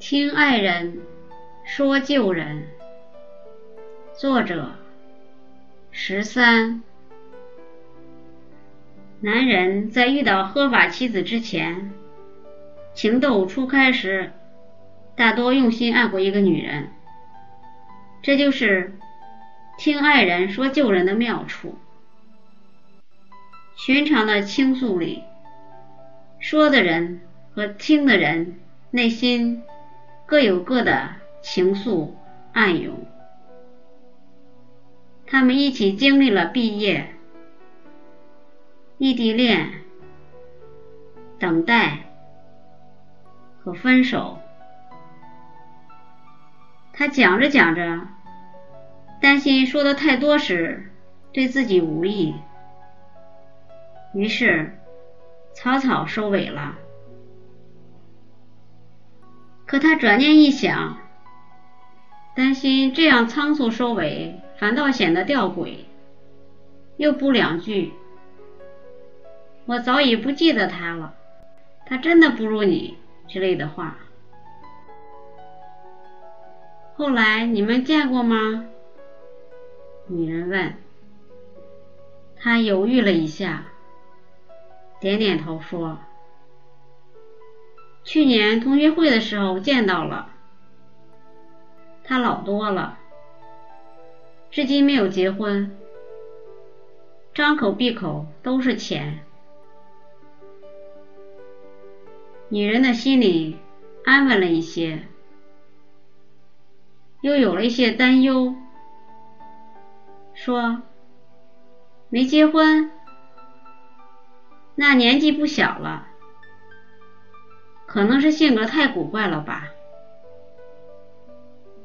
听爱人说旧人，作者十三。男人在遇到合法妻子之前，情窦初开时，大多用心爱过一个女人，这就是听爱人说旧人的妙处。寻常的倾诉里，说的人和听的人内心。各有各的情愫暗涌，他们一起经历了毕业、异地恋、等待和分手。他讲着讲着，担心说的太多时对自己无益，于是草草收尾了。可他转念一想，担心这样仓促收尾，反倒显得吊诡，又补两句：“我早已不记得他了，他真的不如你”之类的话。后来你们见过吗？女人问。他犹豫了一下，点点头说。去年同学会的时候见到了，他老多了，至今没有结婚，张口闭口都是钱。女人的心里安稳了一些，又有了一些担忧，说：“没结婚，那年纪不小了。”可能是性格太古怪了吧。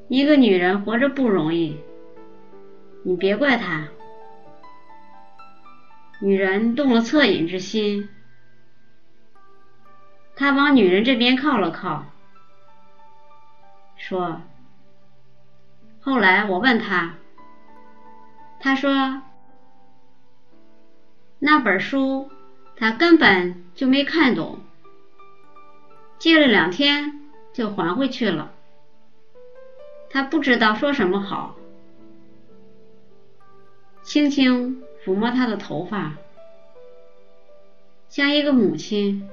一个女人活着不容易，你别怪她。女人动了恻隐之心，他往女人这边靠了靠，说：“后来我问他，他说那本书他根本就没看懂。”借了两天就还回去了，他不知道说什么好，轻轻抚摸他的头发，像一个母亲。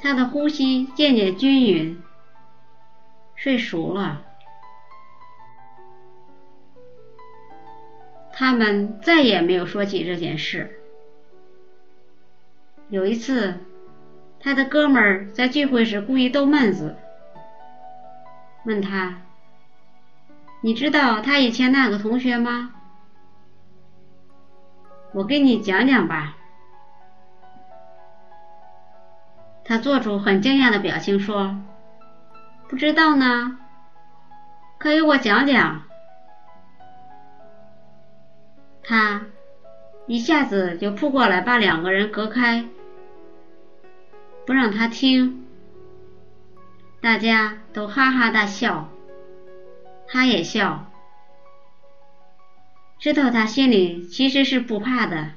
他的呼吸渐渐均匀，睡熟了。他们再也没有说起这件事。有一次。他的哥们儿在聚会时故意逗闷子，问他：“你知道他以前那个同学吗？”我给你讲讲吧。他做出很惊讶的表情说：“不知道呢，可以我讲讲。”他一下子就扑过来，把两个人隔开。不让他听，大家都哈哈大笑，他也笑，知道他心里其实是不怕的。